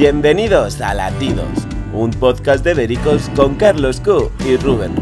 Bienvenidos a Latidos, un podcast de Vericos con Carlos Q y Rubén.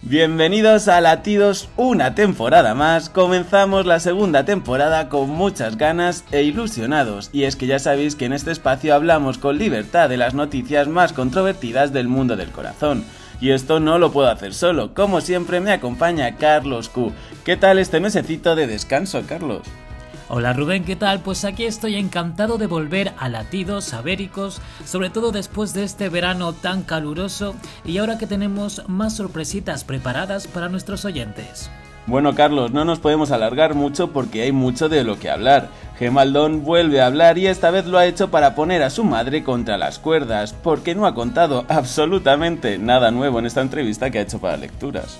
Bienvenidos a Latidos una temporada más. Comenzamos la segunda temporada con muchas ganas e ilusionados. Y es que ya sabéis que en este espacio hablamos con libertad de las noticias más controvertidas del mundo del corazón. Y esto no lo puedo hacer solo. Como siempre me acompaña Carlos Q. ¿Qué tal este mesecito de descanso, Carlos? Hola Rubén, ¿qué tal? Pues aquí estoy encantado de volver a latidos abéricos, sobre todo después de este verano tan caluroso y ahora que tenemos más sorpresitas preparadas para nuestros oyentes. Bueno Carlos, no nos podemos alargar mucho porque hay mucho de lo que hablar. Gemaldón vuelve a hablar y esta vez lo ha hecho para poner a su madre contra las cuerdas, porque no ha contado absolutamente nada nuevo en esta entrevista que ha hecho para lecturas.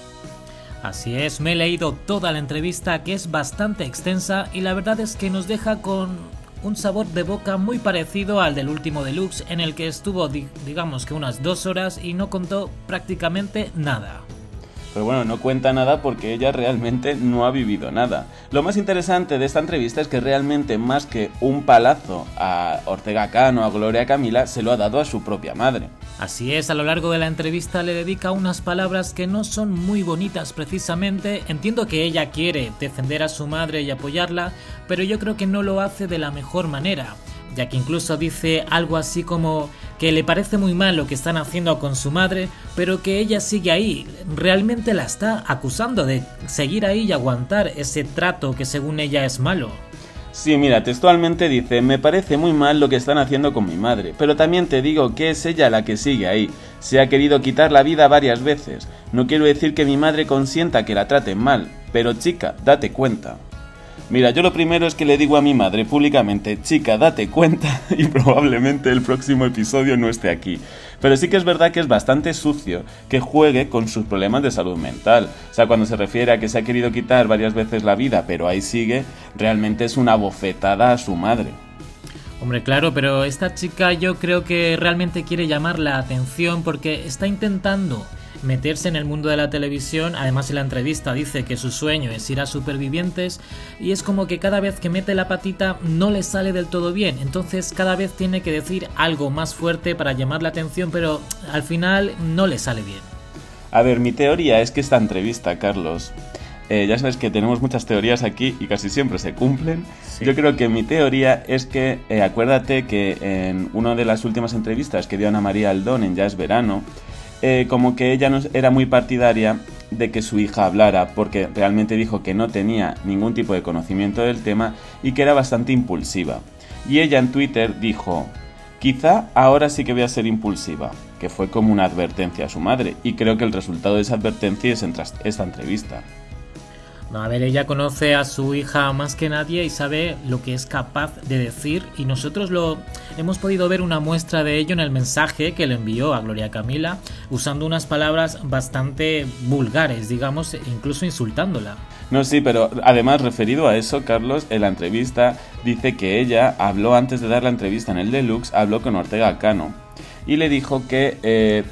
Así es, me he leído toda la entrevista que es bastante extensa y la verdad es que nos deja con un sabor de boca muy parecido al del último deluxe en el que estuvo digamos que unas dos horas y no contó prácticamente nada. Pero bueno, no cuenta nada porque ella realmente no ha vivido nada. Lo más interesante de esta entrevista es que realmente más que un palazo a Ortega Cano, a Gloria Camila, se lo ha dado a su propia madre. Así es, a lo largo de la entrevista le dedica unas palabras que no son muy bonitas precisamente. Entiendo que ella quiere defender a su madre y apoyarla, pero yo creo que no lo hace de la mejor manera ya que incluso dice algo así como que le parece muy mal lo que están haciendo con su madre, pero que ella sigue ahí, realmente la está acusando de seguir ahí y aguantar ese trato que según ella es malo. Sí, mira, textualmente dice, me parece muy mal lo que están haciendo con mi madre, pero también te digo que es ella la que sigue ahí. Se ha querido quitar la vida varias veces. No quiero decir que mi madre consienta que la traten mal, pero chica, date cuenta. Mira, yo lo primero es que le digo a mi madre públicamente, chica, date cuenta y probablemente el próximo episodio no esté aquí. Pero sí que es verdad que es bastante sucio que juegue con sus problemas de salud mental. O sea, cuando se refiere a que se ha querido quitar varias veces la vida, pero ahí sigue, realmente es una bofetada a su madre. Hombre, claro, pero esta chica yo creo que realmente quiere llamar la atención porque está intentando meterse en el mundo de la televisión. Además, en la entrevista dice que su sueño es ir a supervivientes y es como que cada vez que mete la patita no le sale del todo bien. Entonces, cada vez tiene que decir algo más fuerte para llamar la atención, pero al final no le sale bien. A ver, mi teoría es que esta entrevista, Carlos, eh, ya sabes que tenemos muchas teorías aquí y casi siempre se cumplen. Yo creo que mi teoría es que, eh, acuérdate que en una de las últimas entrevistas que dio Ana María Aldón en Ya es Verano, eh, como que ella era muy partidaria de que su hija hablara, porque realmente dijo que no tenía ningún tipo de conocimiento del tema y que era bastante impulsiva. Y ella en Twitter dijo, quizá ahora sí que voy a ser impulsiva, que fue como una advertencia a su madre, y creo que el resultado de esa advertencia es esta entrevista. A ver, ella conoce a su hija más que nadie y sabe lo que es capaz de decir y nosotros lo hemos podido ver una muestra de ello en el mensaje que le envió a Gloria Camila usando unas palabras bastante vulgares, digamos, incluso insultándola. No, sí, pero además referido a eso, Carlos, en la entrevista dice que ella habló antes de dar la entrevista en el Deluxe, habló con Ortega Cano y le dijo que eh,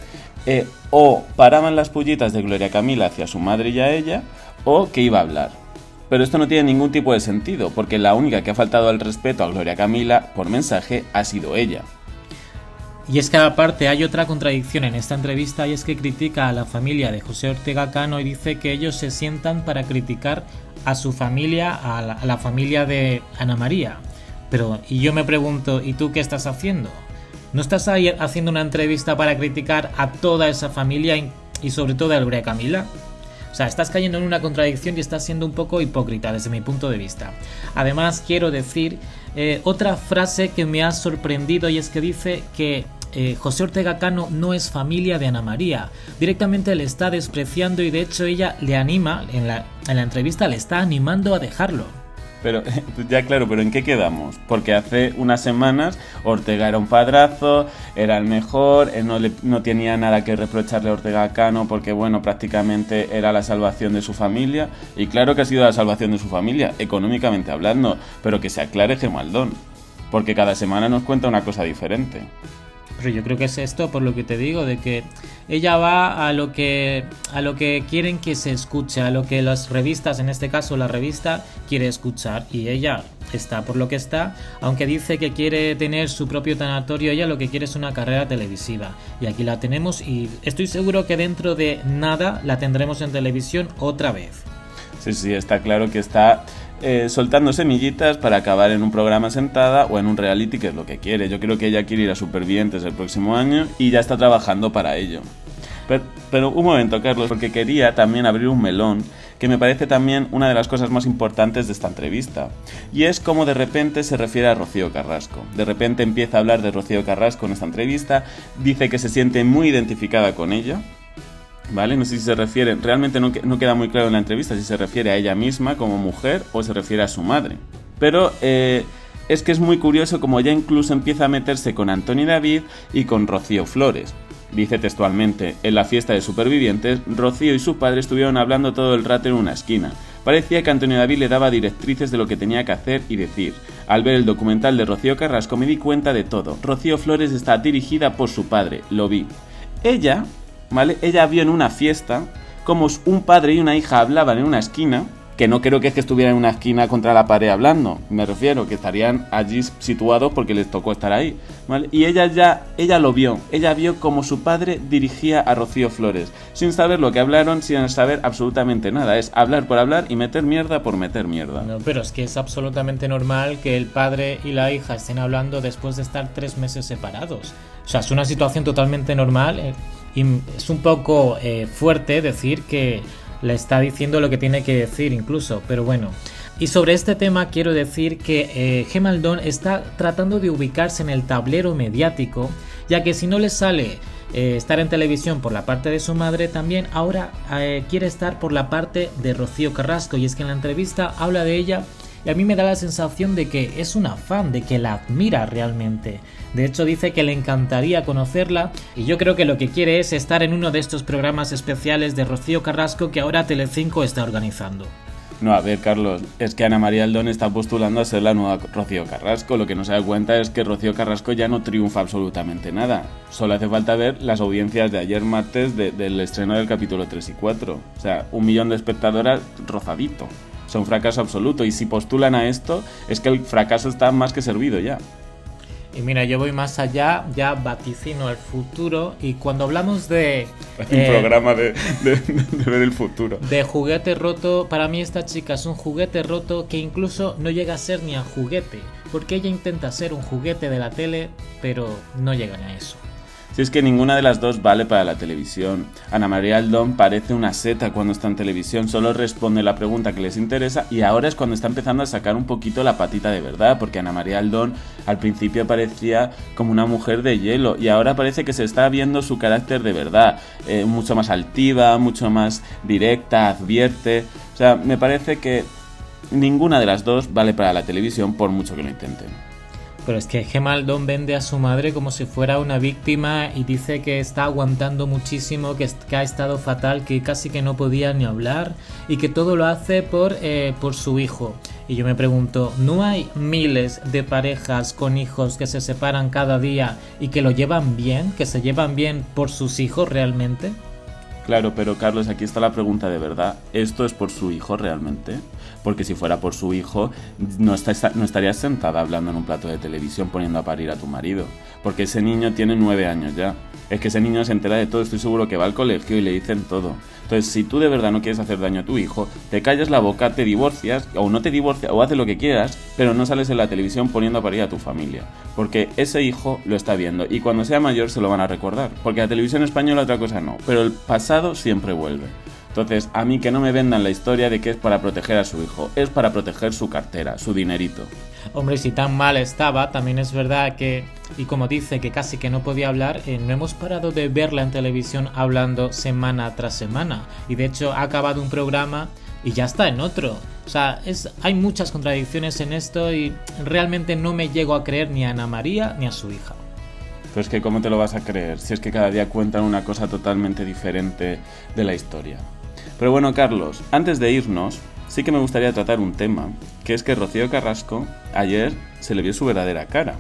eh, o paraban las pullitas de Gloria Camila hacia su madre y a ella, o que iba a hablar. Pero esto no tiene ningún tipo de sentido, porque la única que ha faltado al respeto a Gloria Camila por mensaje ha sido ella. Y es que aparte hay otra contradicción en esta entrevista y es que critica a la familia de José Ortega Cano y dice que ellos se sientan para criticar a su familia, a la, familia de Ana María. Pero, y yo me pregunto, ¿y tú qué estás haciendo? ¿No estás haciendo una entrevista para criticar a toda esa familia y sobre todo a Gloria Camila? Sea, estás cayendo en una contradicción y estás siendo un poco hipócrita desde mi punto de vista. Además, quiero decir eh, otra frase que me ha sorprendido y es que dice que eh, José Ortega Cano no es familia de Ana María. Directamente le está despreciando y de hecho ella le anima, en la, en la entrevista le está animando a dejarlo. Pero ya claro, pero ¿en qué quedamos? Porque hace unas semanas Ortega era un padrazo, era el mejor, no, no tenía nada que reprocharle a Ortega Cano porque bueno, prácticamente era la salvación de su familia. Y claro que ha sido la salvación de su familia, económicamente hablando, pero que se aclare Gemaldón, porque cada semana nos cuenta una cosa diferente. Pero yo creo que es esto por lo que te digo, de que ella va a lo que a lo que quieren que se escuche, a lo que las revistas, en este caso la revista, quiere escuchar. Y ella está por lo que está, aunque dice que quiere tener su propio tanatorio, ella lo que quiere es una carrera televisiva. Y aquí la tenemos y estoy seguro que dentro de nada la tendremos en televisión otra vez. Sí, sí, está claro que está eh, soltando semillitas para acabar en un programa sentada o en un reality, que es lo que quiere. Yo creo que ella quiere ir a Supervivientes el próximo año y ya está trabajando para ello. Pero, pero, un momento, Carlos, porque quería también abrir un melón que me parece también una de las cosas más importantes de esta entrevista. Y es cómo de repente se refiere a Rocío Carrasco. De repente empieza a hablar de Rocío Carrasco en esta entrevista, dice que se siente muy identificada con ella, ¿Vale? No sé si se refiere, realmente no, queda muy claro en la entrevista si se refiere a ella misma como mujer o se refiere a su madre. Pero eh, es que es muy curioso como ella incluso empieza a meterse con Antonio David y con Rocío Flores. Dice textualmente, en la fiesta de supervivientes, Rocío y su padre estuvieron hablando todo el rato en una esquina. Parecía que Antonio David le daba directrices de lo que tenía que hacer y decir. Al ver el documental de Rocío Carrasco me di cuenta de todo. Rocío Flores está dirigida por su padre, lo vi. Ella ¿vale? Ella vio en una fiesta como un padre y una hija hablaban en una esquina, que no creo que es que estuvieran en una esquina contra la pared hablando, me refiero, que estarían allí situados porque les tocó estar ahí, ¿vale? Y ella ya, ella lo vio, ella vio como su padre dirigía a Rocío Flores, sin saber lo que hablaron, sin saber absolutamente nada, es hablar por hablar y meter mierda por meter mierda. No, pero es que es absolutamente normal que el padre y la hija estén hablando después de estar tres meses separados. O sea, es una situación totalmente normal. Eh, y es un poco eh, fuerte decir que le está diciendo lo que tiene que decir incluso, pero bueno. Y sobre este tema quiero decir que eh, Gemaldón está tratando de ubicarse en el tablero mediático, ya que si no le sale eh, estar en televisión por la parte de su madre, también ahora quiere estar por la parte de Rocío Carrasco. Y es que en la entrevista habla de ella y a mí me da la sensación de que es una fan, de que la admira realmente. De hecho dice que le encantaría conocerla y yo creo que lo que quiere es estar en uno de estos programas especiales de Rocío Carrasco que ahora Telecinco está organizando. No, a ver, Carlos, es que Ana María Aldón está postulando a ser la nueva Rocío Carrasco. Lo que no se da cuenta es que Rocío Carrasco ya no triunfa absolutamente nada. Solo hace falta ver las audiencias de ayer martes del estreno del capítulo 3 y 4. O sea, un millón de espectadoras rozadito un fracaso absoluto. Y si postulan a esto, es que el fracaso está más que servido ya. Y mira, yo voy más allá, ya vaticino el futuro. Y cuando hablamos de. un eh, programa de, de, ver el futuro. De juguete roto, para mí esta chica es un juguete roto que incluso no llega a ser ni a juguete. Porque ella intenta ser un juguete de la tele, pero no llega a eso. Si es que ninguna de las dos vale para la televisión. Ana María Aldón parece una seta cuando está en televisión, solo responde la pregunta que les interesa y ahora es cuando está empezando a sacar un poquito la patita de verdad, porque Ana María Aldón al principio parecía como una mujer de hielo y ahora parece que se está viendo su carácter de verdad, eh, mucho más altiva, mucho más directa, advierte. O sea, me parece que ninguna de las dos vale para la televisión por mucho que lo intenten. Pero es que Gemaldón vende a su madre como si fuera una víctima y dice que está aguantando muchísimo, que, ha estado fatal, que casi que no podía ni hablar y que todo lo hace por, eh, por su hijo. Y yo me pregunto, ¿no hay miles de parejas con hijos que se separan cada día y que lo llevan bien, que se llevan bien por sus hijos realmente? Claro, pero Carlos, aquí está la pregunta de verdad. ¿Esto es por su hijo realmente? Porque si fuera por su hijo, no, está, estarías sentada hablando en un plato de televisión poniendo a parir a tu marido, porque ese niño tiene nueve años ya. Es que ese niño se entera de todo, estoy seguro que va al colegio y le dicen todo. Entonces, si tú de verdad no quieres hacer daño a tu hijo, te callas la boca, te divorcias, o no te divorcias, o haces lo que quieras, pero no sales en la televisión poniendo a parir a tu familia. Porque ese hijo lo está viendo y cuando sea mayor se lo van a recordar. Porque la televisión española otra cosa no, pero el pasado siempre vuelve. Entonces, a mí que no me vendan la historia de que es para proteger a su hijo, es para proteger su cartera, su dinerito. Hombre, si tan mal estaba, también es verdad que, y como dice que casi que no podía hablar, eh, no hemos parado de verla en televisión hablando semana tras semana. Y de hecho ha acabado un programa y ya está en otro. O sea, es, hay muchas contradicciones en esto y realmente no me llego a creer ni a Ana María ni a su hija. Pues que cómo te lo vas a creer si es que cada día cuentan una cosa totalmente diferente de la historia. Pero bueno, Carlos, antes de irnos, sí que me gustaría tratar un tema, que es que Rocío Carrasco ayer se le vio su verdadera cara.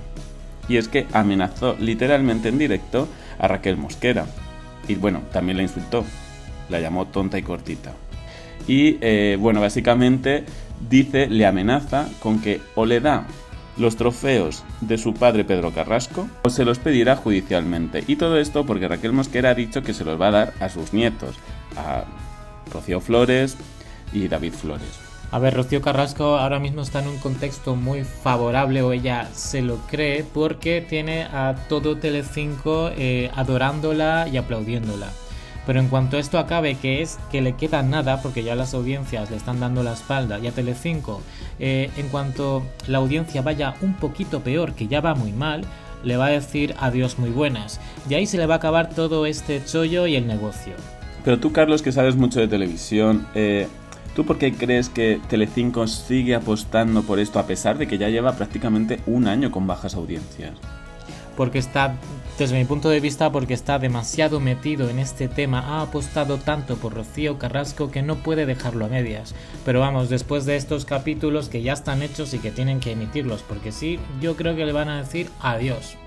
y es que amenazó literalmente en directo a Raquel Mosquera. Y bueno, también la insultó, la llamó tonta y cortita. Y eh, bueno, básicamente dice, le amenaza con que o le da los trofeos de su padre Pedro Carrasco o se los pedirá judicialmente. Y todo esto porque Raquel Mosquera ha dicho que se los va a dar a sus nietos, a Rocío Flores y David Flores. A ver, Rocío Carrasco ahora mismo está en un contexto muy favorable o ella se lo cree porque tiene a todo Telecinco eh, adorándola y aplaudiéndola. Pero en cuanto esto acabe, que es que le queda nada, porque ya las audiencias le están dando la espalda, y a Telecinco, eh, en cuanto la audiencia vaya un poquito peor, que ya va muy mal, le va a decir adiós muy buenas. Y ahí se le va a acabar todo este chollo y el negocio. Pero tú, Carlos, que sabes mucho de televisión, eh, ¿Tú por qué crees que Telecinco sigue apostando por esto a pesar de que ya lleva prácticamente un año con bajas audiencias? Porque está, desde mi punto de vista, porque está demasiado metido en este tema, ha apostado tanto por Rocío Carrasco que no puede dejarlo a medias. Pero vamos, después de estos capítulos que ya están hechos y que tienen que emitirlos, porque sí, yo creo que le van a decir adiós.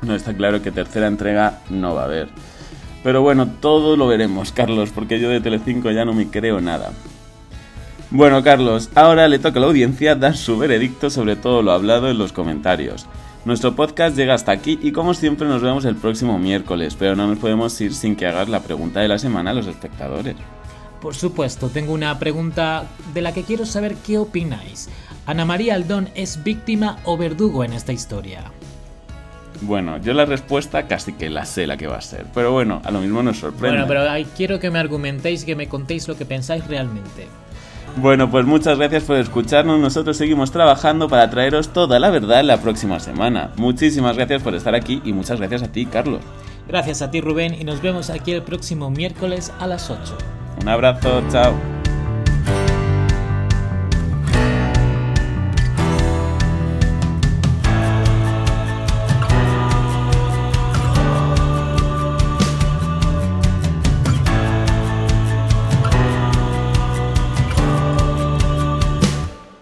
No está claro que tercera entrega no va a haber. Pero bueno, todo lo veremos, Carlos, porque yo de Telecinco ya no me creo nada. Bueno, Carlos, ahora le toca a la audiencia dar su veredicto sobre todo lo hablado en los comentarios. Nuestro podcast llega hasta aquí y como siempre nos vemos el próximo miércoles, pero no nos podemos ir sin que hagas la pregunta de la semana a los espectadores. Por supuesto, tengo una pregunta de la que quiero saber qué opináis. ¿Ana María Aldón es víctima o verdugo en esta historia? Bueno, yo la respuesta casi que la sé la que va a ser, pero bueno, a lo mismo nos sorprende. Bueno, pero quiero que me argumentéis, que me contéis lo que pensáis realmente. Bueno, pues muchas gracias por escucharnos. Nosotros seguimos trabajando para traeros toda la verdad la próxima semana. Muchísimas gracias por estar aquí y muchas gracias a ti, Carlos. Gracias a ti, Rubén, y nos vemos aquí el próximo miércoles a las 8. Un abrazo, chao.